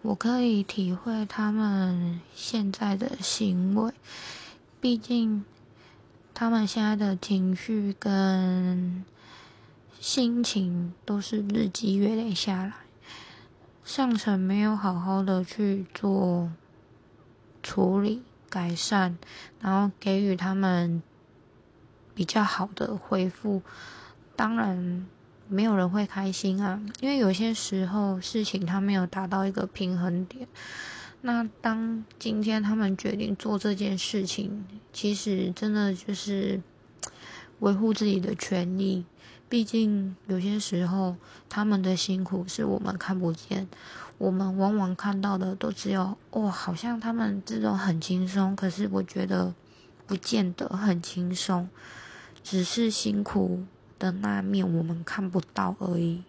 我可以体会他们现在的行为，毕竟他们现在的情绪跟心情都是日积月累下来，上层没有好好的去做处理改善，然后给予他们比较好的回复，当然。没有人会开心啊，因为有些时候事情他没有达到一个平衡点。那当今天他们决定做这件事情，其实真的就是维护自己的权利。毕竟有些时候他们的辛苦是我们看不见，我们往往看到的都只有哦，好像他们这种很轻松。可是我觉得不见得很轻松，只是辛苦。的那面我们看不到而已。